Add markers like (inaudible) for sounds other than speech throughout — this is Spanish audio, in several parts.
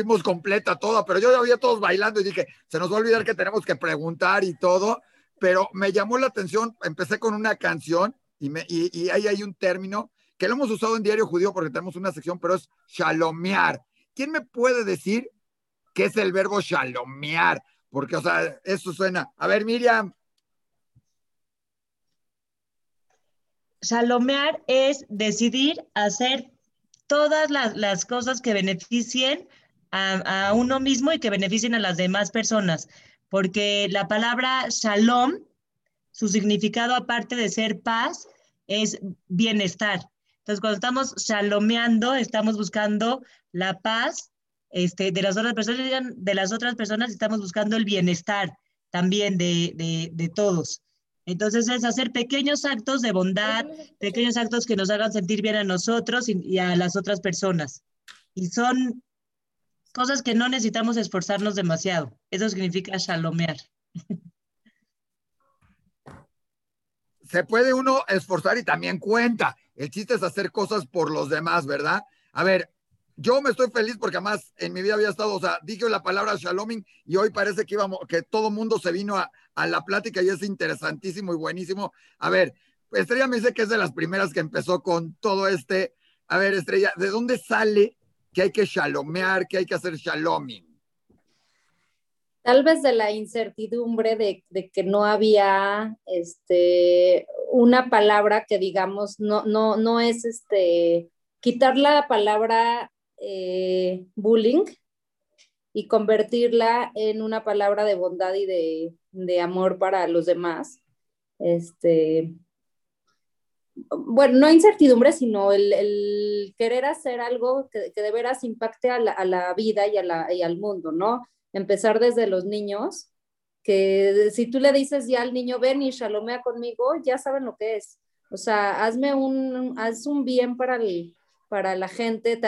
oímos completa toda, pero yo ya había todos bailando y dije, se nos va a olvidar que tenemos que preguntar y todo, pero me llamó la atención, empecé con una canción y, me, y ahí hay un término que lo hemos usado en Diario Judío porque tenemos una sección, pero es shalomear. ¿Quién me puede decir qué es el verbo shalomear? Porque, o sea, eso suena. A ver, Miriam. Shalomear es decidir hacer todas las, las cosas que beneficien a, uno mismo y que beneficien a las demás personas, porque la palabra shalom, su significado aparte de ser paz, es bienestar. Entonces, cuando estamos shalomeando, estamos buscando la paz este, de las otras personas, de las otras personas, estamos buscando el bienestar también de, de, todos. Entonces es hacer pequeños actos de bondad, pequeños actos que nos hagan sentir bien a nosotros y, a las otras personas. Y son cosas que no necesitamos esforzarnos demasiado. Eso significa shalomear. (laughs) Se puede uno esforzar y también cuenta. El chiste es hacer cosas por los demás, ¿verdad? A ver, yo me estoy feliz porque además en mi vida había estado, o sea, dije la palabra shaloming y hoy parece que íbamos, que todo mundo se vino a, a, la plática y es interesantísimo y buenísimo. A ver, Estrella me dice que es de las primeras que empezó con todo este. A ver, Estrella, ¿de dónde sale que hay que shalomear, que hay que hacer shaloming? Tal vez de la incertidumbre de, de que no había este, una palabra que digamos, no, no, no es este, quitar la palabra eh, bullying y convertirla en una palabra de bondad y de, de amor para los demás. Este, bueno, no incertidumbre, sino el, el querer hacer algo que, que, de veras impacte a la, a la vida y, a la, y, al mundo, ¿no? Empezar desde los niños, que si tú le dices ya al niño, ven y shalomea conmigo, ya saben lo que es. O sea, hazme un, haz un bien para el, para la gente,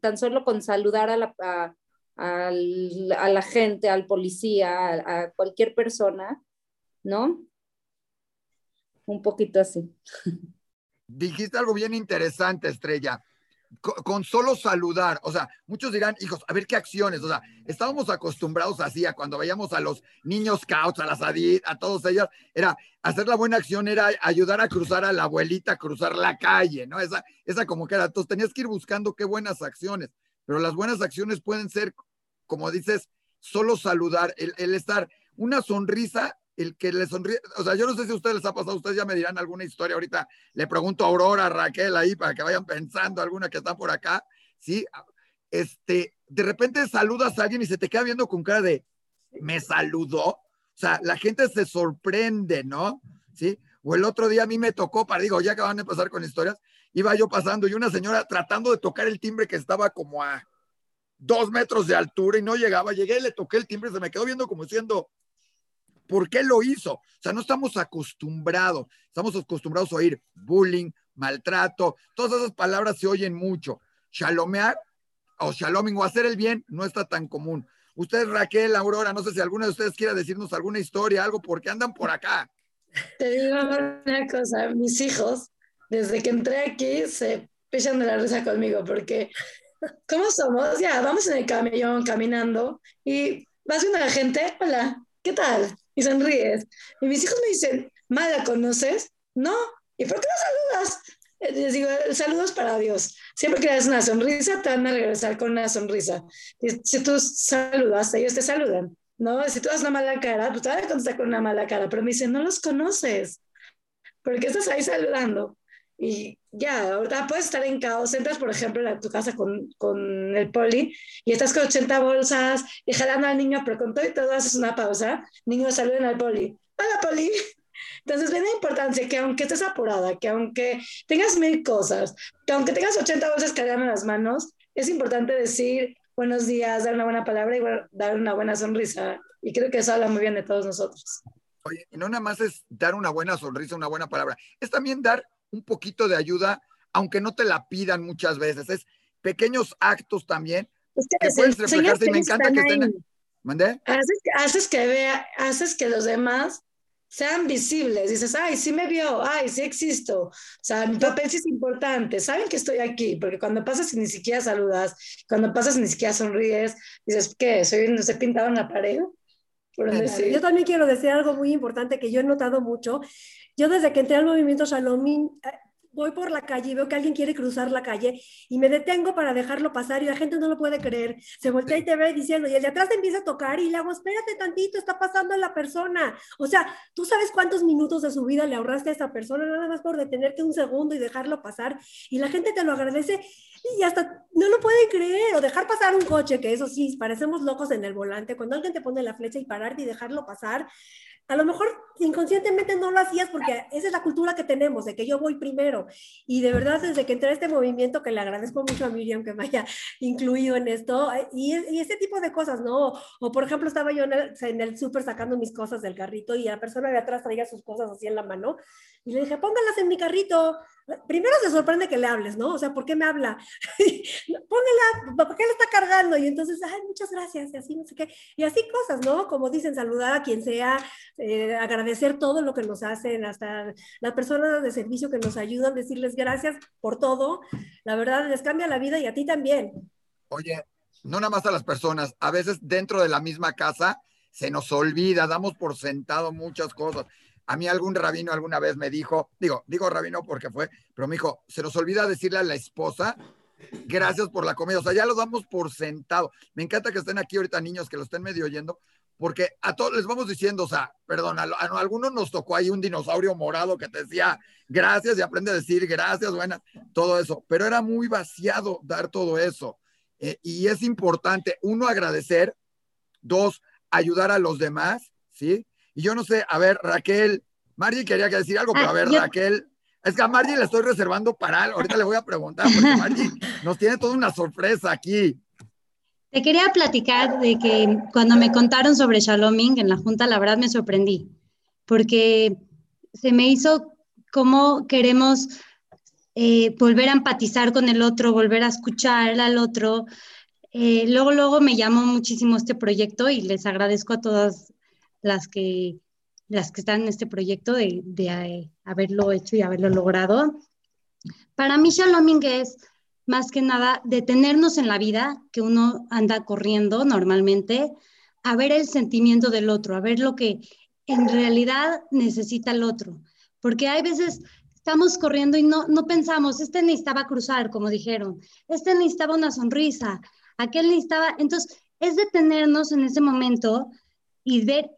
tan solo con saludar a la, a, a, la gente, al policía, a, cualquier persona, ¿no? Un poquito así. (laughs) Dijiste algo bien interesante, Estrella. Con, solo saludar, o sea, muchos dirán, hijos, a ver qué acciones, o sea, estábamos acostumbrados así a cuando veíamos a los niños scouts, a las ADID, a todos ellos, era hacer la buena acción, era ayudar a cruzar a la abuelita, a cruzar la calle, ¿no? Esa, esa como que era, entonces tenías que ir buscando qué buenas acciones, pero las buenas acciones pueden ser, como dices, solo saludar, el, el estar, una sonrisa el que le sonríe, o sea, yo no sé si a ustedes les ha pasado, ustedes ya me dirán alguna historia ahorita, le pregunto a Aurora, a Raquel ahí, para que vayan pensando alguna que está por acá, ¿sí? Este, de repente saludas a alguien y se te queda viendo con cara de, ¿me saludó? O sea, la gente se sorprende, ¿no? ¿Sí? O el otro día a mí me tocó, para digo, ya acaban de pasar con historias, iba yo pasando y una señora tratando de tocar el timbre que estaba como a dos metros de altura y no llegaba, llegué le toqué el timbre, se me quedó viendo como diciendo, ¿Por qué lo hizo? O sea, no estamos acostumbrados, estamos acostumbrados a oír bullying, maltrato, todas esas palabras se oyen mucho. Shalomear o shaloming o hacer el bien no está tan común. Ustedes, Raquel, Aurora, no sé si alguna de ustedes quiera decirnos alguna historia, algo, porque andan por acá. Te digo una cosa, mis hijos, desde que entré aquí, se pechan de la risa conmigo, porque (laughs) ¿cómo somos? Ya, vamos en el camión caminando y vas viendo a la gente, hola, ¿qué tal? Y sonríes. Y mis hijos me dicen, ¿Ma conoces? No. ¿Y por qué no saludas? Les digo, saludos para Dios. Siempre que das una sonrisa, te van a regresar con una sonrisa. Y si tú saludas, ellos te saludan. ¿no? Si tú das una mala cara, pues te van a contestar con una mala cara. Pero me dicen, no los conoces. ¿Por qué estás ahí saludando? Y ya, ahorita puedes estar en caos. Entras, por ejemplo, a tu casa con, con, el poli y estás con 80 bolsas y jalando al niño, pero con todo y todo haces una pausa. Niños saluden al poli. Hola, poli. (laughs) Entonces, ven la importancia que aunque estés apurada, que aunque tengas mil cosas, que aunque tengas 80 bolsas cargando en las manos, es importante decir buenos días, dar una buena palabra y dar una buena sonrisa. Y creo que eso habla muy bien de todos nosotros. Oye, y no nada más es dar una buena sonrisa, una buena palabra, es también dar un poquito de ayuda, aunque no te la pidan muchas veces, es pequeños actos también que puedes reflejarse y me encanta que estén... ¿Mandé? Haces, haces, que vea, haces que los demás sean visibles. Dices, ay, sí me vio, ay, sí existo. O sea, mi papel sí es importante. Saben que estoy aquí, porque cuando pasas y ni siquiera saludas, cuando pasas y ni siquiera sonríes, dices, ¿qué? ¿Soy, ¿No se pintado en la pared? Yo también quiero decir algo muy importante que yo he notado mucho. Yo desde que entré al movimiento Shalom, voy por la calle y veo que alguien quiere cruzar la calle y me detengo para dejarlo pasar y la gente no lo puede creer. Se voltea y te ve diciendo, y el de atrás te empieza a tocar y le hago, espérate tantito, está pasando la persona. O sea, tú sabes cuántos minutos de su vida le ahorraste a esa persona nada más por detenerte un segundo y dejarlo pasar y la gente te lo agradece y hasta no lo pueden creer o dejar pasar un coche, que eso sí, parecemos locos en el volante, cuando alguien te pone la flecha y pararte y dejarlo pasar, a lo mejor inconscientemente no lo hacías porque esa es la cultura que tenemos, de que yo voy primero. Y de verdad, desde que entré a este movimiento, que le agradezco mucho a Miriam que me haya incluido en esto, y, y ese tipo de cosas, ¿no? O, por ejemplo, estaba yo en el, en el súper sacando mis cosas del carrito y la persona de atrás traía sus cosas así en la mano, y le dije, póngalas en mi carrito. Primero se sorprende que le hables, ¿no? O sea, ¿por qué me habla? (laughs) Póngala, ¿por qué le está cargando? Y entonces, ay, muchas gracias, y así, no sé qué. Y así cosas, ¿no? Como dicen, saludar a quien sea, eh, agradecer todo lo que nos hacen, hasta las personas de servicio que nos ayudan, decirles gracias por todo. La verdad, les cambia la vida y a ti también. Oye, no nada más a las personas, a veces dentro de la misma casa se nos olvida, damos por sentado muchas cosas. A mí algún rabino alguna vez me dijo, digo, digo rabino porque fue, pero me dijo, se nos olvida decirle a la esposa, gracias por la comida. O sea, ya lo damos por sentado. Me encanta que estén aquí ahorita niños que lo estén medio oyendo, porque a todos les vamos diciendo, o sea, perdón, a, algunos nos tocó ahí un dinosaurio morado que te decía gracias y aprende a decir gracias, buenas, todo eso, pero era muy vaciado dar todo eso. Eh, y es importante, uno, agradecer, dos, ayudar a los demás, ¿sí? Y yo no sé, a ver, Raquel, Margie quería que decir algo, pero a ah, ver, Raquel, es que a Margie le estoy reservando para algo, ahorita le voy a preguntar, porque (laughs) Margie nos tiene toda una sorpresa aquí. Te quería platicar de que cuando me contaron sobre Shaloming en la Junta, la verdad me sorprendí, porque se me hizo cómo queremos eh, volver a empatizar con el otro, volver a escuchar al otro. Eh, luego, luego me llamó muchísimo este proyecto y les agradezco a todas las que, las que están en este proyecto de, de eh, haberlo hecho y haberlo logrado. Para mí, Shaloming es más que nada detenernos en la vida, que uno anda corriendo normalmente, a ver el sentimiento del otro, a ver lo que en realidad necesita el otro. Porque hay veces estamos corriendo y no, no pensamos, este necesitaba cruzar, como dijeron, este necesitaba una sonrisa, aquel necesitaba, entonces es detenernos en ese momento y ver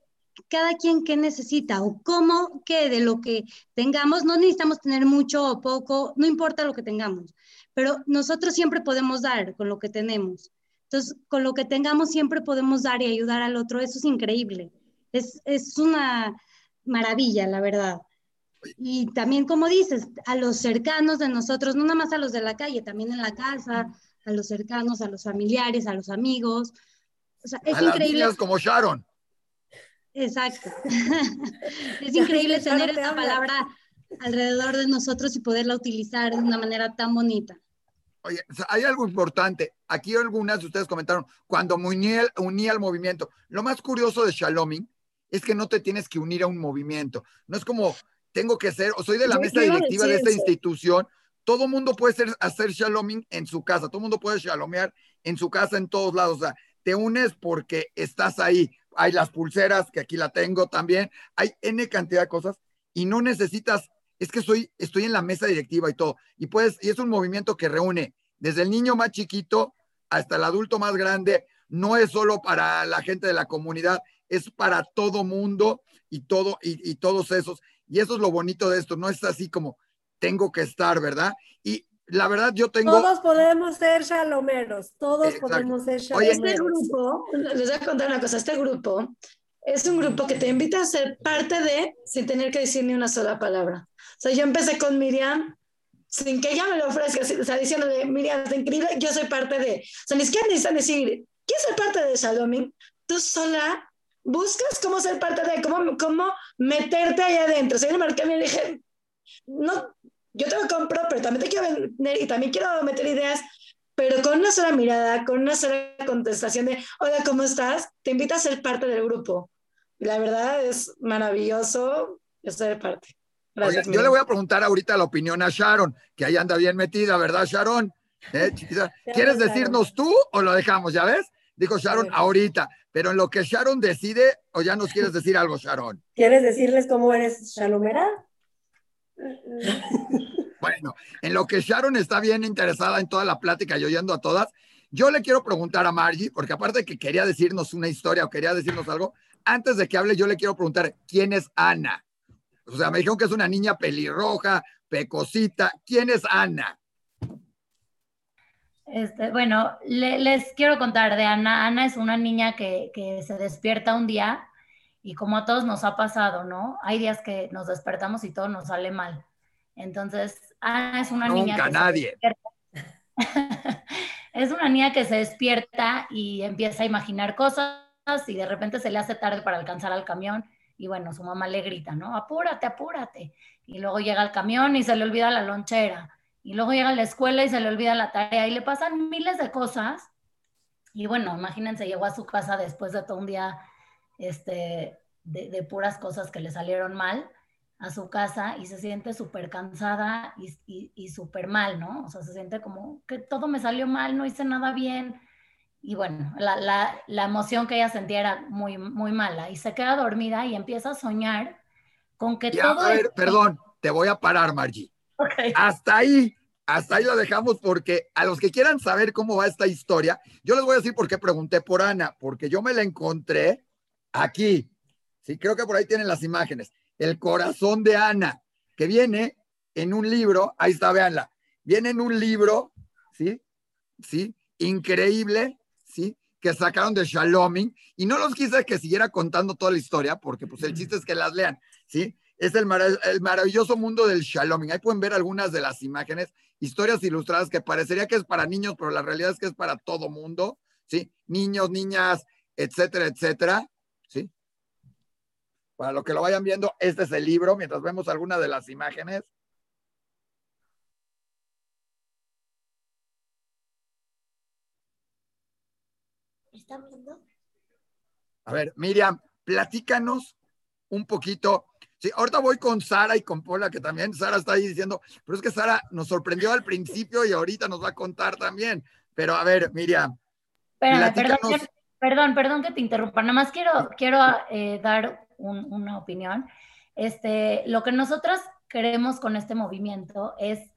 cada quien qué necesita o cómo que de lo que tengamos, no necesitamos tener mucho o poco, no importa lo que tengamos, pero nosotros siempre podemos dar con lo que tenemos. Entonces, con lo que tengamos siempre podemos dar y ayudar al otro. Eso es increíble. Es, es una maravilla, la verdad. Y también, como dices, a los cercanos de nosotros, no nada más a los de la calle, también en la casa, a los cercanos, a los familiares, a los amigos. O sea, es increíble. Las como Sharon. Exacto. (laughs) es increíble tener esta palabra alrededor de nosotros y poderla utilizar de una manera tan bonita. Oye, hay algo importante. Aquí algunas de ustedes comentaron, cuando me uní, al movimiento. Lo más curioso de Shaloming es que no te tienes que unir a un movimiento. No es como, tengo que ser, o soy de la mesa directiva de esta institución. Todo mundo puede ser, hacer Shaloming en su casa. Todo mundo puede shalomear en su casa, en todos lados. O sea, te unes porque estás ahí. Hay las pulseras, que aquí la tengo también. Hay N cantidad de cosas y no necesitas es que estoy, estoy en la mesa directiva y todo. Y pues, y es un movimiento que reúne desde el niño más chiquito hasta el adulto más grande. No es solo para la gente de la comunidad, es para todo mundo y todo, y, todos esos. Y eso es lo bonito de esto, no es así como tengo que estar, ¿verdad? Y la verdad yo tengo... Todos podemos ser shalomeros, todos podemos ser shalomeros. Oye, este grupo, les voy a contar una cosa, este grupo es un grupo que te invita a ser parte de sin tener que decir ni una sola palabra. O sea, yo empecé con Miriam sin que ella me lo ofrezca, o sea, diciéndole, Miriam, es increíble, yo soy parte de, o sea, ni siquiera necesitan decir, ¿quién es parte de Shaloming? Tú sola buscas cómo ser parte de, cómo, cómo meterte ahí adentro. O sea, yo me marqué y dije, no, yo te lo compro, pero también te quiero vender y también quiero meter ideas, pero con una sola mirada, con una sola contestación de, hola, ¿cómo estás? Te invito a ser parte del grupo. La verdad es maravilloso ser parte. Gracias, yo le voy a preguntar ahorita la opinión a Sharon, que ahí anda bien metida, ¿verdad, Sharon? ¿Eh, (laughs) ¿Quieres decirnos tú o lo dejamos? ¿Ya ves? Dijo Sharon ahorita, pero en lo que Sharon decide, o ya nos quieres decir algo, Sharon. (laughs) ¿Quieres decirles cómo eres Shalomera? (laughs) Bueno, en lo que Sharon está bien interesada en toda la plática y oyendo a todas, yo le quiero preguntar a Margie, porque aparte de que quería decirnos una historia o quería decirnos algo, antes de que hable, yo le quiero preguntar, ¿quién es Ana? O sea, me dijeron que es una niña pelirroja, pecosita. ¿Quién es Ana? Este, bueno, les quiero contar de Ana. Ana es una niña que, que, se despierta un día y como a todos nos ha pasado, ¿no? Hay días que nos despertamos y todo nos sale mal. Entonces, Ana es una niña que nadie. (laughs) es una niña que se despierta y empieza a imaginar cosas y de repente se le hace tarde para alcanzar al camión y bueno, su mamá le grita, ¿no? Apúrate, apúrate. Y luego llega el camión y se le olvida la lonchera y luego llega a la escuela y se le olvida la tarea y le pasan miles de cosas. Y bueno, imagínense, llegó a su casa después de todo un día este, de, puras cosas que le salieron mal a su casa y se siente súper cansada y, y, súper mal, ¿no? O sea, se siente como que todo me salió mal, no hice nada bien. Y bueno, la, la, la emoción que ella sentía era muy, muy mala y se queda dormida y empieza a soñar con que todo... A ver, perdón, te voy a parar, Margie. Hasta ahí, hasta ahí lo dejamos porque a los que quieran saber cómo va esta historia, yo les voy a decir por qué pregunté por Ana, porque yo me la encontré aquí. Sí, creo que por ahí tienen las imágenes. El corazón de Ana, que viene en un libro, ahí está, véanla, viene en un libro, ¿sí? ¿Sí? Increíble, Que sacaron de Shaloming, y no los quise que siguiera contando toda la historia, porque pues el chiste es que las lean, ¿sí? es el, maravilloso mundo del shaloming. Ahí pueden ver algunas de las imágenes, historias ilustradas que parecería que es para niños, pero la realidad es que es para todo mundo, ¿sí? Niños, niñas, etcétera, etcétera, ¿sí? Para lo que lo vayan viendo, este es el libro, mientras vemos algunas de las imágenes. ¿Están viendo? A ver, Miriam, platícanos un poquito Sí, ahorita voy con Sara y con Paula, que también Sara está ahí diciendo, pero es que Sara nos sorprendió al principio y ahorita nos va a contar también. Pero a ver, Miriam. perdón, perdón, que te interrumpa. Nada más quiero, quiero eh, dar una opinión. Este, lo que nosotras queremos con este movimiento es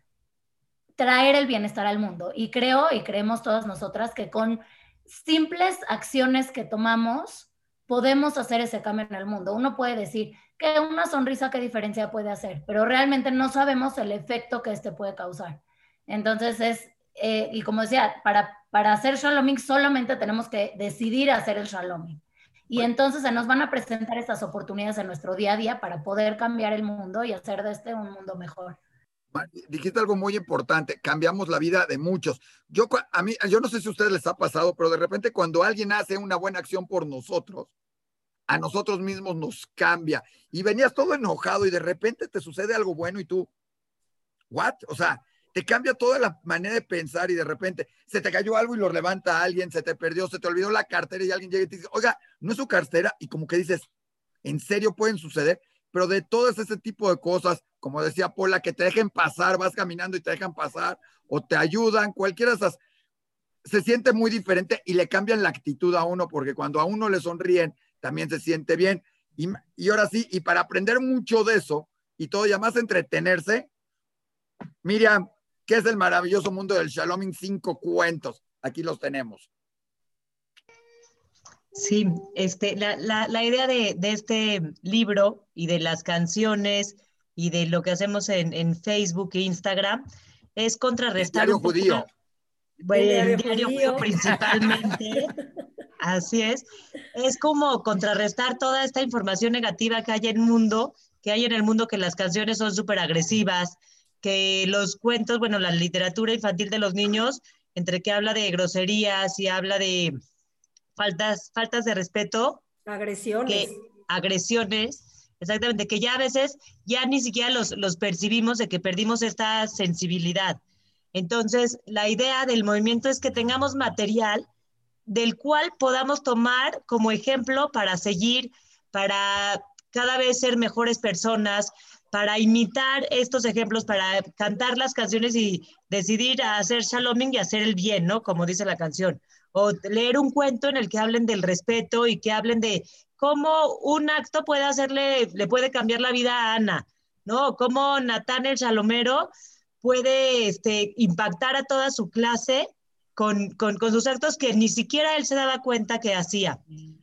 traer el bienestar al mundo. Y creo y creemos todas nosotras que con simples acciones que tomamos podemos hacer ese cambio en el mundo. Uno puede decir, que una sonrisa qué diferencia puede hacer, pero realmente no sabemos el efecto que este puede causar. Entonces es, eh, y como decía, para, para hacer shaloming solamente tenemos que decidir hacer el shaloming. Y entonces se nos van a presentar estas oportunidades en nuestro día a día para poder cambiar el mundo y hacer de este un mundo mejor. Dijiste algo muy importante, cambiamos la vida de muchos. Yo, a mí, yo no sé si a ustedes les ha pasado, pero de repente cuando alguien hace una buena acción por nosotros, a nosotros mismos nos cambia. Y venías todo enojado y de repente te sucede algo bueno y tú, ¿what? O sea, te cambia toda la manera de pensar y de repente se te cayó algo y lo levanta alguien, se te perdió, se te olvidó la cartera y alguien llega y te dice, oiga, no es su cartera y como que dices, ¿en serio pueden suceder? Pero de todo ese tipo de cosas, como decía Paula, que te dejen pasar, vas caminando y te dejan pasar o te ayudan, cualquiera de esas, se siente muy diferente y le cambian la actitud a uno porque cuando a uno le sonríen, también se siente bien. Y, y ahora sí, y para aprender mucho de eso y todo, y además entretenerse, Miriam, ¿qué es el maravilloso mundo del Shalom cinco cuentos? Aquí los tenemos. Sí, este, la, la, la idea de, de, este libro y de las canciones y de lo que hacemos en, en Facebook e Instagram es contrarrestar. El diario judío. Bueno, el diario judío principalmente. (laughs) Así es. Es como contrarrestar toda esta información negativa que hay en el mundo, que hay en el mundo que las canciones son súper agresivas, que los cuentos, bueno, la literatura infantil de los niños, entre que habla de groserías y habla de faltas, faltas de respeto, Agresiones. que agresiones, exactamente, que ya a veces ya ni siquiera los, los percibimos de que perdimos esta sensibilidad. Entonces, la idea del movimiento es que tengamos material del cual podamos tomar como ejemplo para seguir, para cada vez ser mejores personas, para imitar estos ejemplos, para cantar las canciones y decidir hacer shaloming y hacer el bien, ¿no? Como dice la canción. O leer un cuento en el que hablen del respeto y que hablen de cómo un acto puede hacerle, le puede cambiar la vida a Ana, ¿no? Cómo Natán el Shalomero puede este, impactar a toda su clase con, con, con, sus actos que ni siquiera él se daba cuenta que hacía.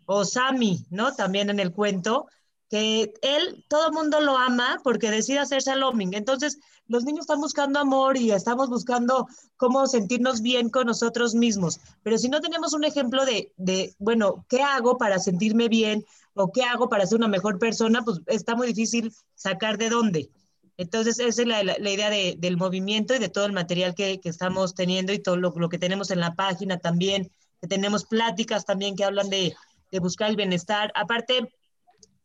O Sami, ¿no? También en el cuento, que él, todo el mundo lo ama porque decide hacer shaloming. Entonces, los niños están buscando amor y estamos buscando cómo sentirnos bien con nosotros mismos. Pero si no tenemos un ejemplo de, de, bueno, ¿qué hago para sentirme bien? ¿O qué hago para ser una mejor persona? Pues está muy difícil sacar de dónde. Entonces, esa es la, la, idea de, del movimiento y de todo el material que, que estamos teniendo y todo lo, lo, que tenemos en la página también, tenemos pláticas también que hablan de, de buscar el bienestar. Aparte,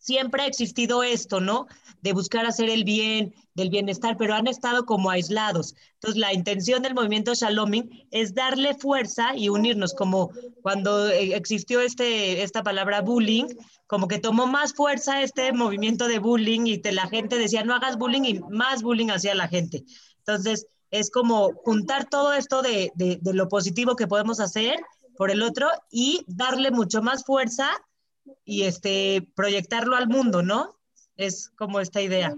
siempre ha existido esto, ¿no? De buscar hacer el bien, del bienestar, pero han estado como aislados. Entonces, la intención del movimiento Shaloming es darle fuerza y unirnos, como cuando existió este, esta palabra bullying, como que tomó más fuerza este movimiento de bullying y te, la gente decía, no hagas bullying y más bullying hacia la gente. Entonces, es como juntar todo esto de, de lo positivo que podemos hacer por el otro y darle mucho más fuerza y este, proyectarlo al mundo, ¿no? Es como esta idea.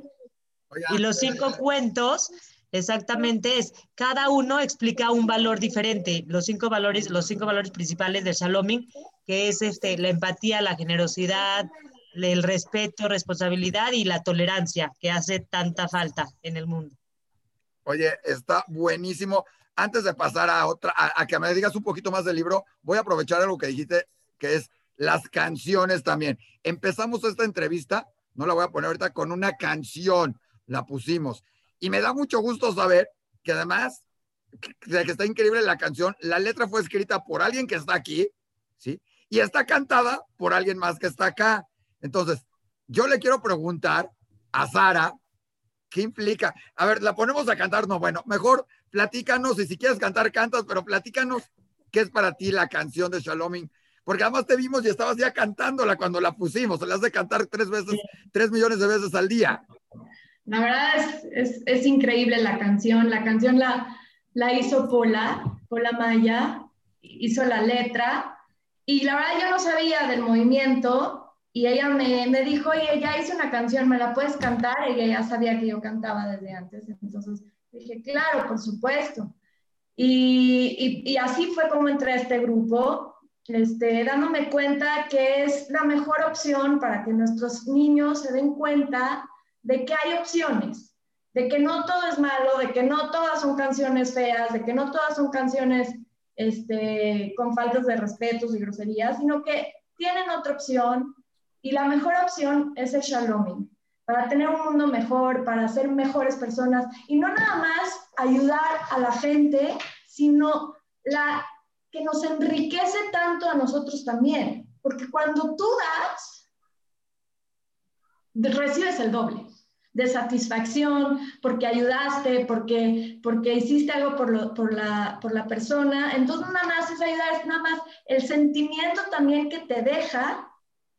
Y los cinco cuentos, exactamente es, cada uno explica un valor diferente, los cinco valores, los cinco valores principales de Shaloming, que es este, la empatía, la generosidad, el respeto, responsabilidad y la tolerancia, que hace tanta falta en el mundo. Oye, está buenísimo. Antes de pasar a otra, a, a que me digas un poquito más del libro, voy a aprovechar algo que dijiste, que es las canciones también. Empezamos esta entrevista, no la voy a poner ahorita, con una canción, la pusimos. Y me da mucho gusto saber que además, de que está increíble la canción, la letra fue escrita por alguien que está aquí, ¿sí? Y está cantada por alguien más que está acá. Entonces, yo le quiero preguntar a Sara, ¿qué implica? A ver, la ponemos a cantar, no, bueno, mejor platícanos, y si quieres cantar, cantas, pero platícanos qué es para ti la canción de Shaloming porque además te vimos y estabas ya cantándola cuando la pusimos, se la has de cantar tres veces, tres millones de veces al día. La verdad es, es, es increíble la canción, la canción la, la hizo Pola, Pola Maya, hizo la letra, y la verdad yo no sabía del movimiento, y ella me, me dijo, oye, ya hice una canción, ¿me la puedes cantar? Y ella ya sabía que yo cantaba desde antes, entonces dije, claro, por supuesto. Y, y, y así fue como entré a este grupo, este, dándome cuenta que es la mejor opción para que nuestros niños se den cuenta de que hay opciones, de que no todo es malo, de que no todas son canciones feas, de que no todas son canciones este, con faltas de respetos y groserías, sino que tienen otra opción. Y la mejor opción es el shaloming, para tener un mundo mejor, para ser mejores personas. Y no nada más ayudar a la gente, sino la que nos enriquece tanto a nosotros también, porque cuando tú das, recibes el doble de satisfacción, porque ayudaste, porque, porque hiciste algo por, lo, por, la, por la persona. Entonces, nada más es ayudar, es nada más el sentimiento también que te deja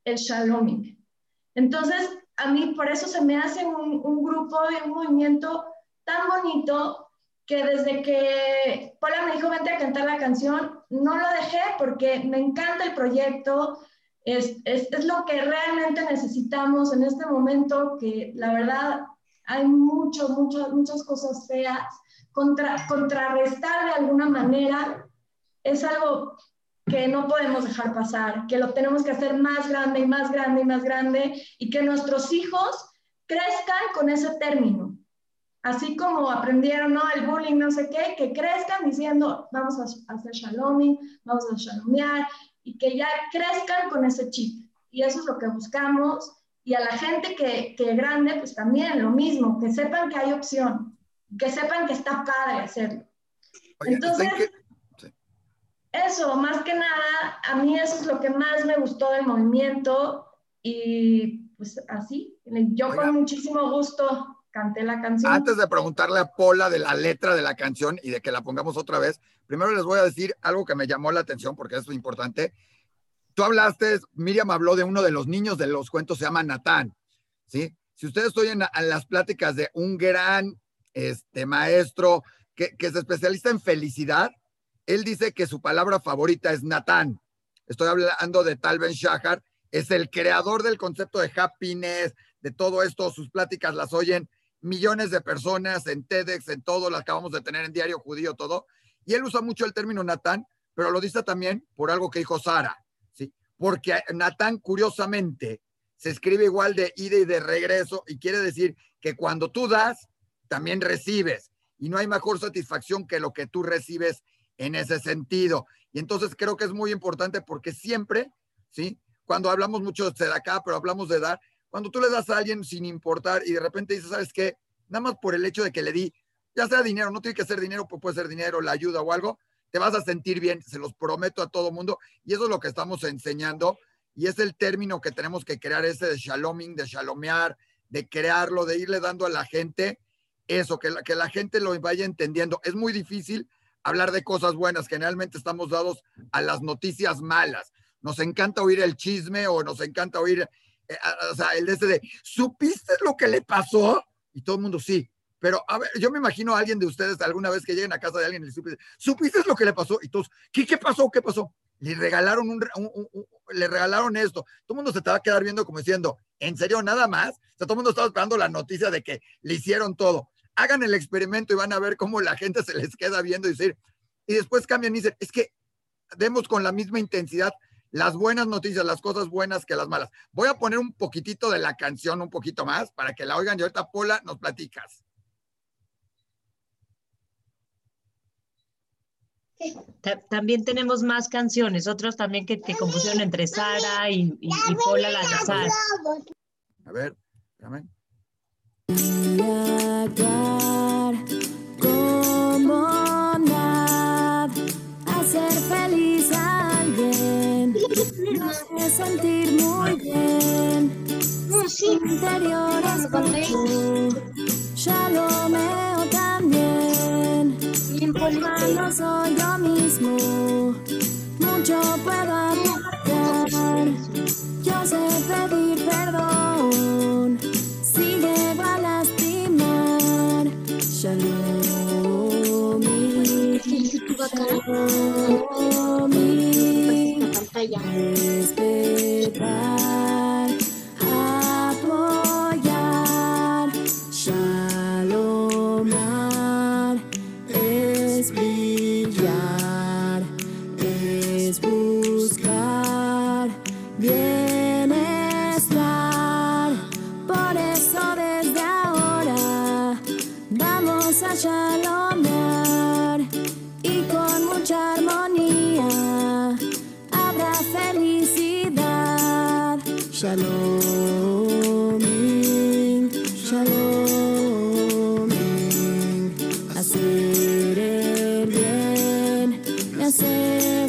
el shaloming. Entonces, a mí por eso se me hace un, un grupo un movimiento tan bonito que desde que Paula me dijo, vente a cantar la canción, no lo dejé porque me encanta el proyecto, es, es, es, lo que realmente necesitamos en este momento, que la verdad hay mucho, mucho, muchas cosas feas. Contra, contrarrestar de alguna manera es algo que no podemos dejar pasar, que lo tenemos que hacer más grande y más grande y más grande y que nuestros hijos crezcan con ese término así como aprendieron, ¿no? El bullying, no sé qué, que crezcan diciendo, vamos a hacer shaloming, vamos a shalomear, y que ya crezcan con ese chip. Y eso es lo que buscamos. Y a la gente que, que grande, pues también lo mismo, que sepan que hay opción, que sepan que está padre hacerlo. Oye, Entonces, eso, más que nada, a mí eso es lo que más me gustó del movimiento y pues así, yo Oiga. con muchísimo gusto canté la canción. Antes de preguntarle a Pola de la letra de la canción y de que la pongamos otra vez, primero les voy a decir algo que me llamó la atención porque es importante. Tú hablaste, Miriam habló de uno de los niños de los cuentos, se llama Natán, ¿sí? Si ustedes oyen a, las pláticas de un gran este, maestro que, que es especialista en felicidad, él dice que su palabra favorita es Natán. Estoy hablando de Tal Ben Shahar, es el creador del concepto de happiness, de todo esto, sus pláticas las oyen millones de personas en TEDx, en todo, las acabamos de tener en Diario Judío, todo. Y él usa mucho el término Natán, pero lo dice también por algo que dijo Sara, ¿sí? Porque Natán, curiosamente, se escribe igual de ida y de regreso y quiere decir que cuando tú das, también recibes. Y no hay mejor satisfacción que lo que tú recibes en ese sentido. Y entonces creo que es muy importante porque siempre, ¿sí? Cuando hablamos mucho de acá, pero hablamos de dar, cuando tú le das a alguien sin importar y de repente dices, ¿sabes qué? Nada más por el hecho de que le di, ya sea dinero, no tiene que ser dinero, pues puede ser dinero, la ayuda o algo, te vas a sentir bien, se los prometo a todo mundo. Y eso es lo que estamos enseñando. Y es el término que tenemos que crear, ese de shaloming, de shalomear, de crearlo, de irle dando a la gente eso, que la, que la gente lo vaya entendiendo. Es muy difícil hablar de cosas buenas. Generalmente estamos dados a las noticias malas. Nos encanta oír el chisme o nos encanta oír, o sea, el de ese de, ¿supiste lo que le pasó? Y todo el mundo sí. Pero a ver, yo me imagino a alguien de ustedes alguna vez que lleguen a casa de alguien y le supiste, ¿supiste lo que le pasó? Y todos, ¿qué, pasó? ¿Qué pasó? Le regalaron un, le regalaron esto. Todo el mundo se te va a quedar viendo como diciendo, ¿en serio nada más? O sea, todo el mundo estaba esperando la noticia de que le hicieron todo hagan el experimento y van a ver cómo la gente se les queda viendo y decir, y después cambian y dicen, es que demos con la misma intensidad las buenas noticias, las cosas buenas que las malas. Voy a poner un poquitito de la canción, un poquito más, para que la oigan y ahorita Pola nos platicas. También tenemos más canciones, otros también que, que compusieron entre Sara y, y, y Pola la de Sara. A ver, espérame. Me hace sentir muy bien. Interior es tú, ya lo veo también. No soy yo mismo, mucho puedo aportar. Yo sé pedir perdón si llego a lastimar. Shalom, respetar, apoyar,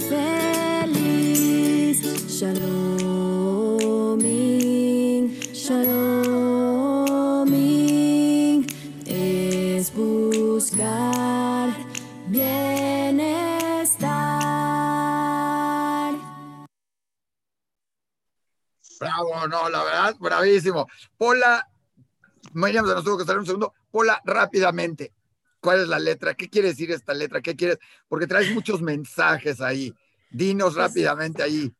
feliz. Shaloming, shaloming, es buscar bienestar. Bravo, no, la verdad, bravísimo. Pola, Miriam se nos tuvo que salir un segundo. Pola, rápidamente. ¿Cuál es la letra? ¿Qué quiere decir esta letra? ¿Qué quieres? Porque traes muchos mensajes ahí. Dinos rápidamente ahí.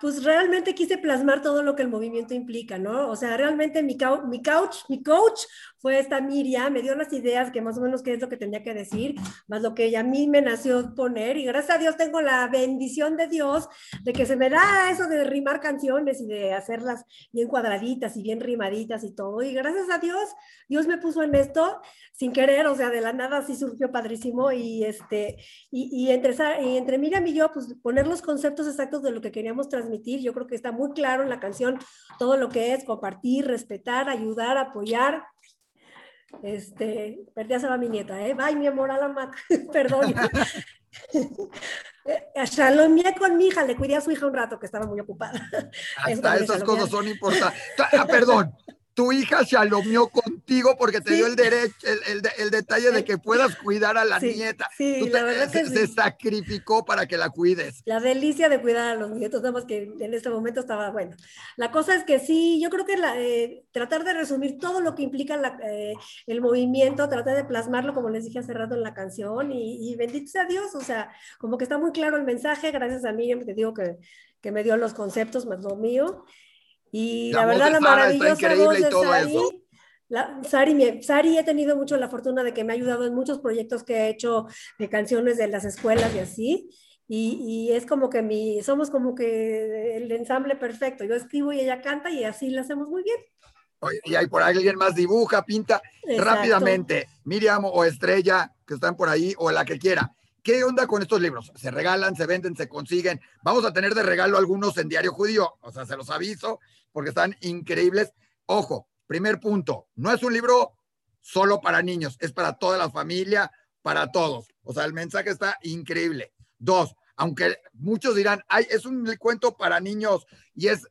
pues realmente quise plasmar todo lo que el movimiento implica, ¿no? O sea, realmente mi, mi couch, mi coach fue esta Miriam, me dio las ideas que más o menos qué es lo que tenía que decir, más lo que a mí me nació poner, y gracias a Dios tengo la bendición de Dios de que se me da eso de rimar canciones y de hacerlas bien cuadraditas y bien rimaditas y todo, y gracias a Dios, Dios me puso en esto sin querer, o sea, de la nada así surgió padrísimo, y este, y, y entre, y entre Miriam y yo, pues poner los conceptos exactos de lo que queríamos transmitir, yo creo que está muy claro en la canción todo lo que es compartir, respetar, ayudar, apoyar, Este, perdí a mi nieta, ¿eh? Bye, mi amor, a la mac, (laughs) perdón. (laughs) Shalomié con mi hija, le cuidé a su hija un rato que estaba muy ocupada. Hasta (laughs) esas cosas son importantes. Ah, perdón, tu hija shalomió contigo porque te dio el derecho, el, el, detalle de que puedas cuidar a la nieta. Sí, la verdad que se, sacrificó para que la cuides. La delicia de cuidar a los nietos, nada más que en este momento estaba bueno. La cosa es que sí, yo creo que la, eh, tratar de resumir todo lo que implica la, eh, el movimiento, tratar de plasmarlo, como les dije hace rato en la canción, y, y, bendito sea Dios, o sea, como que está muy claro el mensaje, gracias a mí, te digo que, que me dio los conceptos más lo mío. Y la, verdad, la maravillosa voz de Sari, la, Sari, Sari, he tenido mucho la fortuna de que me ha ayudado en muchos proyectos que he hecho de canciones de las escuelas y así. Y, y, es como que mi, somos como que el ensamble perfecto. Yo escribo y ella canta y así lo hacemos muy bien. Y hay por ahí alguien más dibuja, pinta rápidamente. Miriam o Estrella, que están por ahí, o la que quiera. ¿Qué onda con estos libros? ¿Se regalan, se venden, se consiguen? Vamos a tener de regalo algunos en Diario Judío, o sea, se los aviso porque están increíbles. Ojo, primer punto, no es un libro solo para niños, es para toda la familia, para todos. O sea, el mensaje está increíble. Dos, aunque muchos dirán, ay, es un cuento para niños y es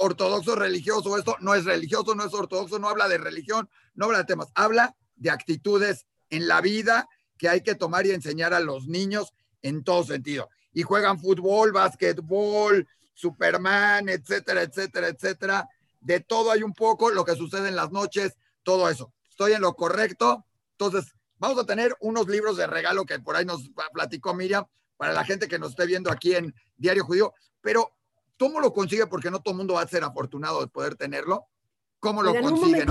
ortodoxo religioso, esto no es religioso, no es ortodoxo, no habla de religión, no habla de temas, habla de actitudes en la vida que hay que tomar y enseñar a los niños en todo sentido. Y juegan fútbol, básquetbol, Superman, etcétera, etcétera, etcétera. De todo hay un poco, lo que sucede en las noches, todo eso. Estoy en lo correcto. Entonces, vamos a tener unos libros de regalo que por ahí nos platicó Miriam para la gente que nos esté viendo aquí en Diario Judío. Pero, ¿cómo lo consigue? Porque no todo el mundo va a ser afortunado de poder tenerlo. ¿Cómo lo consiguen?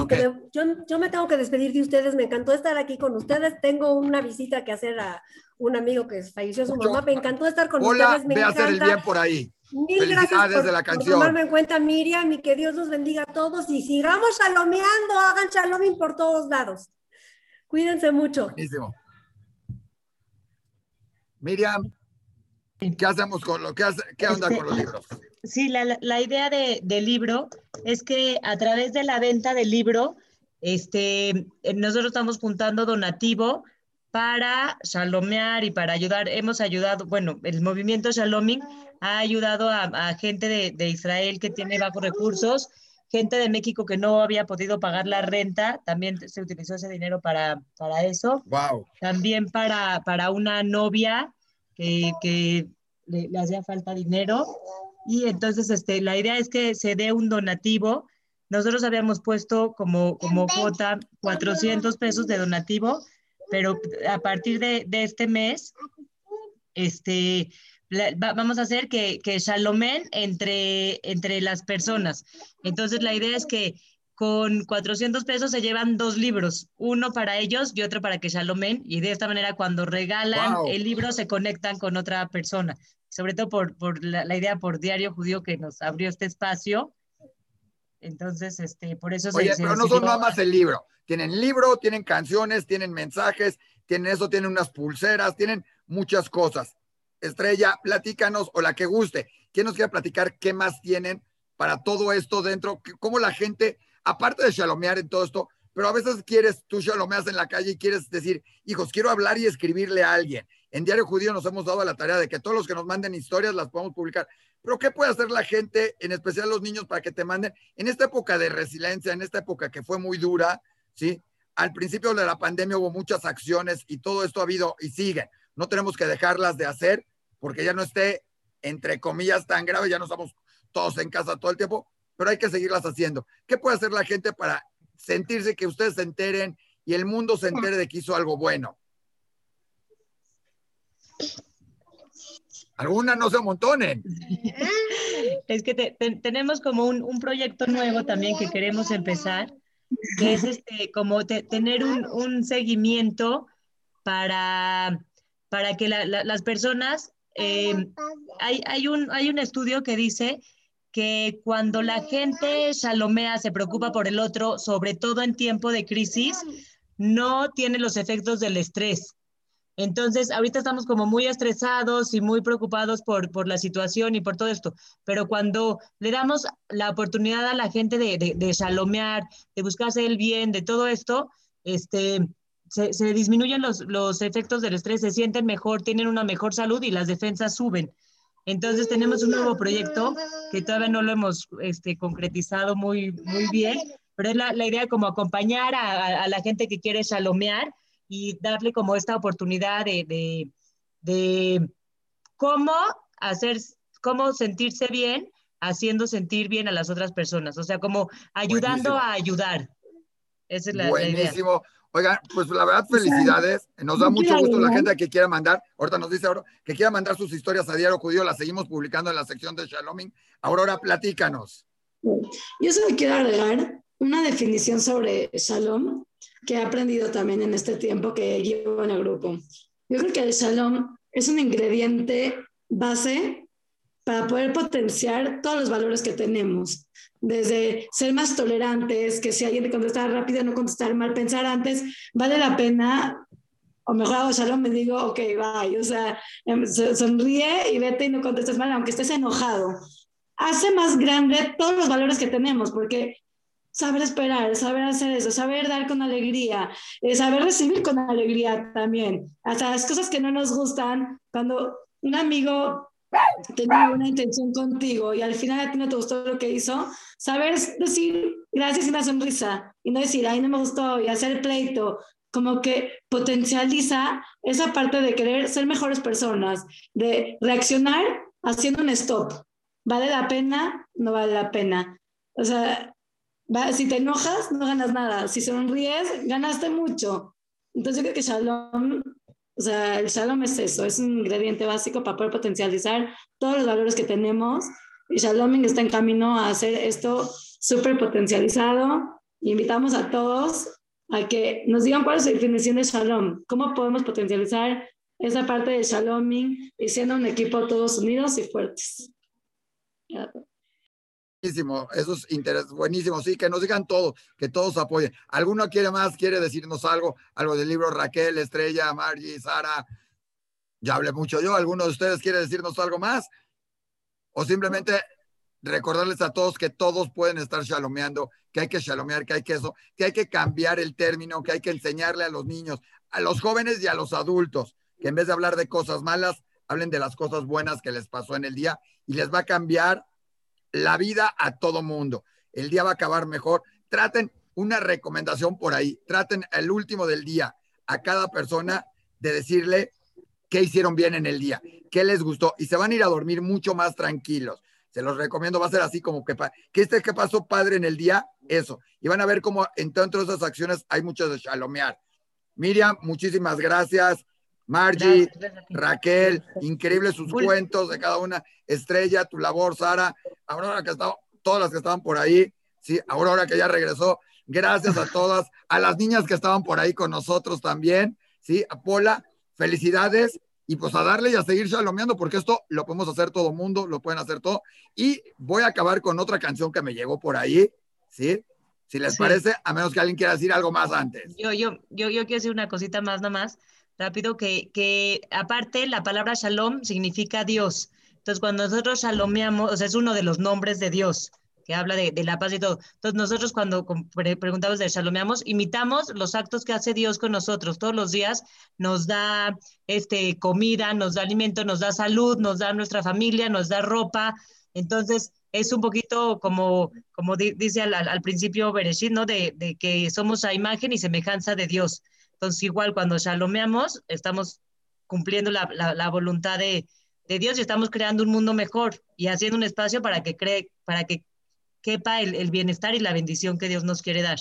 yo, yo, me tengo que despedir de ustedes. Me encantó estar aquí con ustedes. Tengo una visita que hacer a un amigo que falleció su mamá. Me encantó estar con ustedes. Me ve a hacer el bien por ahí. Mil gracias por, de la canción. por tomarme en cuenta, Miriam, y que Dios los bendiga a todos. Y sigamos chalomeando, hagan chaloming por todos lados. Cuídense mucho. Buenísimo. Miriam, ¿qué hacemos con lo que hace, qué onda con los libros? Sí, la, la idea de, del libro es que a través de la venta del libro, este, eh, nosotros estamos juntando donativo para shalomear y para ayudar. Hemos ayudado, bueno, el movimiento Shaloming ha ayudado a, gente de, de, Israel que tiene bajos recursos, gente de México que no había podido pagar la renta, también se utilizó ese dinero para, para eso. Wow. También para, para una novia que, que le, le hacía falta dinero y entonces este, la idea es que se dé un donativo. Nosotros habíamos puesto como, como cuota 400 pesos de donativo, pero a partir de, de este mes, este, vamos a hacer que, que shalomen entre, entre las personas. Entonces la idea es que con 400 pesos se llevan dos libros, uno para ellos y otro para que shalomen, y de esta manera cuando regalan el libro se conectan con otra persona sobre todo por, por la, idea por Diario Judío que nos abrió este espacio. Entonces, este, por eso Oye, pero no son nada más el libro. Tienen libro, tienen canciones, tienen mensajes, tienen eso, tienen unas pulseras, tienen muchas cosas. Estrella, platícanos o la que guste. ¿Quién nos quiere platicar qué más tienen para todo esto dentro? ¿Cómo la gente, aparte de shalomear en todo esto, pero a veces quieres, tú shalomeas en la calle y quieres decir, hijos, quiero hablar y escribirle a alguien. En Diario Judío nos hemos dado la tarea de que todos los que nos manden historias las podamos publicar. Pero ¿qué puede hacer la gente, en especial los niños, para que te manden? En esta época de resiliencia, en esta época que fue muy dura, ¿sí? Al principio de la pandemia hubo muchas acciones y todo esto ha habido y sigue. No tenemos que dejarlas de hacer porque ya no esté, entre comillas, tan grave, ya no estamos todos en casa todo el tiempo, pero hay que seguirlas haciendo. ¿Qué puede hacer la gente para sentirse que ustedes se enteren y el mundo se entere de que hizo algo bueno? Algunas no se amontonen. Es que tenemos como un, proyecto nuevo también que queremos empezar, que es este, como tener un, seguimiento para, para que las personas, eh, hay, hay, un, hay un estudio que dice que cuando la gente salomea, se preocupa por el otro, sobre todo en tiempo de crisis, no tiene los efectos del estrés. Entonces, ahorita estamos como muy estresados y muy preocupados por, por la situación y por todo esto, pero cuando le damos la oportunidad a la gente de, de, de shalomear, de buscarse el bien, de todo esto, este, se, se disminuyen los, los efectos del estrés, se sienten mejor, tienen una mejor salud y las defensas suben. Entonces tenemos un nuevo proyecto que todavía no lo hemos este, concretizado muy, muy bien, pero es la, la idea como acompañar a, a, la gente que quiere shalomear y darle como esta oportunidad de, de, de cómo hacer, cómo sentirse bien haciendo sentir bien a las otras personas, o sea, como ayudando Buenísimo. a ayudar. Esa es la, Buenísimo. La idea. Oigan, pues la verdad, felicidades. Nos da mucho gusto la gente que quiera mandar, ahorita nos dice Aurora, que quiera mandar sus historias a Diario Judío, las seguimos publicando en la sección de Shaloming. Aurora, platícanos. Yo solo quiero agregar una definición sobre Shalom que he aprendido también en este tiempo que llevo en el grupo. Yo creo que el Shalom es un ingrediente base para poder potenciar todos los valores que tenemos, desde ser más tolerantes, que si alguien te contesta rápido, no contestar mal, pensar antes, vale la pena, o mejor hago shalom, me digo, ok, bye, o sea, sonríe y vete y no contestes mal, aunque estés enojado. Hace más grande todos los valores que tenemos, porque saber esperar, saber hacer eso, saber dar con alegría, eh, saber recibir con alegría también. Hasta las cosas que no nos gustan, cuando un amigo tenía una intención contigo y al final a ti no te gustó lo que hizo, saber decir gracias y una sonrisa y no decir, ay, no me gustó y hacer pleito, como que potencializa esa parte de querer ser mejores personas, de reaccionar haciendo un stop. ¿Vale la pena? No vale la pena. O sea, va, si te enojas, no ganas nada. Si sonríes, ganaste mucho. Entonces yo creo que Shalom o sea, el Shalom es eso, es un ingrediente básico para poder potencializar todos los valores que tenemos. Y Shaloming está en camino a hacer esto súper potencializado. Invitamos a todos a que nos digan cuál es su definición de Shalom, cómo podemos potencializar esa parte de Shaloming y siendo un equipo todos unidos y fuertes. Buenísimo, eso es interés, buenísimo, sí, que nos digan todo, que todos apoyen. ¿Alguno quiere más, quiere decirnos algo, algo del libro Raquel, Estrella, Margie, Sara? Ya hablé mucho yo, ¿alguno de ustedes quiere decirnos algo más? O simplemente recordarles a todos que todos pueden estar shalomeando, que hay que shalomear, que hay que eso, que hay que cambiar el término, que hay que enseñarle a los niños, a los jóvenes y a los adultos, que en vez de hablar de cosas malas, hablen de las cosas buenas que les pasó en el día y les va a cambiar la vida a todo mundo. El día va a acabar mejor. Traten una recomendación por ahí. Traten el último del día a cada persona de decirle qué hicieron bien en el día, qué les gustó y se van a ir a dormir mucho más tranquilos. Se los recomiendo, va a ser así como que, que este que pasó padre en el día, eso. Y van a ver cómo entre esas acciones hay mucho de shalomear. Miriam, muchísimas gracias. Margie, gracias, Raquel, increíbles sus Uy. cuentos de cada una. Estrella, tu labor, Sara, Aurora, que estaba, todas las que estaban por ahí, sí, Aurora que ya regresó. Gracias a todas, a las niñas que estaban por ahí con nosotros también, sí, a Pola, felicidades y pues a darle y a seguir shalomeando porque esto lo podemos hacer todo mundo, lo pueden hacer todo. Y voy a acabar con otra canción que me llegó por ahí, sí, si les sí. parece, a menos que alguien quiera decir algo más antes. Yo, yo, yo, yo quiero decir una cosita más, nada más rápido, que, que aparte la palabra shalom significa Dios. Entonces, cuando nosotros shalomeamos, o sea, es uno de los nombres de Dios, que habla de, de la paz y todo. Entonces, nosotros cuando pre preguntamos de shalomeamos, imitamos los actos que hace Dios con nosotros. Todos los días nos da este, comida, nos da alimento, nos da salud, nos da nuestra familia, nos da ropa. Entonces, es un poquito como, como dice al, principio Bereshit, ¿no? De, de que somos a imagen y semejanza de Dios. Entonces, igual cuando shalomeamos, estamos cumpliendo la, la, la voluntad de, de, Dios y estamos creando un mundo mejor y haciendo un espacio para que, cree, para que quepa el, el, bienestar y la bendición que Dios nos quiere dar.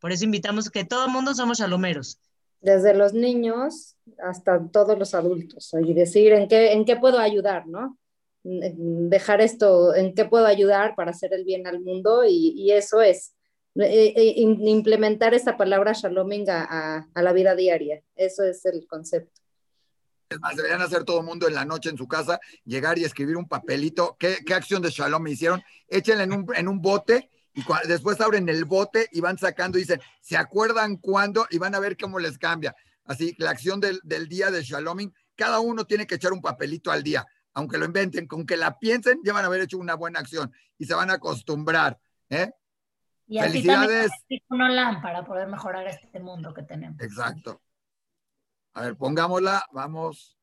Por eso invitamos que todo el mundo somos shalomeros. Desde los niños hasta todos los adultos, y decir en qué, en qué puedo ayudar, ¿no? Dejar esto, en qué puedo ayudar para hacer el bien al mundo y, y eso es eh, eh, implementar esta palabra shaloming a, a, la vida diaria. Eso es el concepto. Es más, deberían hacer todo el mundo en la noche en su casa, llegar y escribir un papelito. ¿Qué, qué acción de shalom hicieron? Échenle en un, en un bote y después abren el bote y van sacando dicen, ¿se acuerdan cuándo? Y van a ver cómo les cambia. Así, la acción del, del día de shaloming, cada uno tiene que echar un papelito al día, aunque lo inventen, con que la piensen, ya van a haber hecho una buena acción y se van a acostumbrar. ¿eh? Y a Felicidades. Ti también Nolan para poder mejorar este mundo que tenemos. Exacto. A ver, pongámosla, vamos.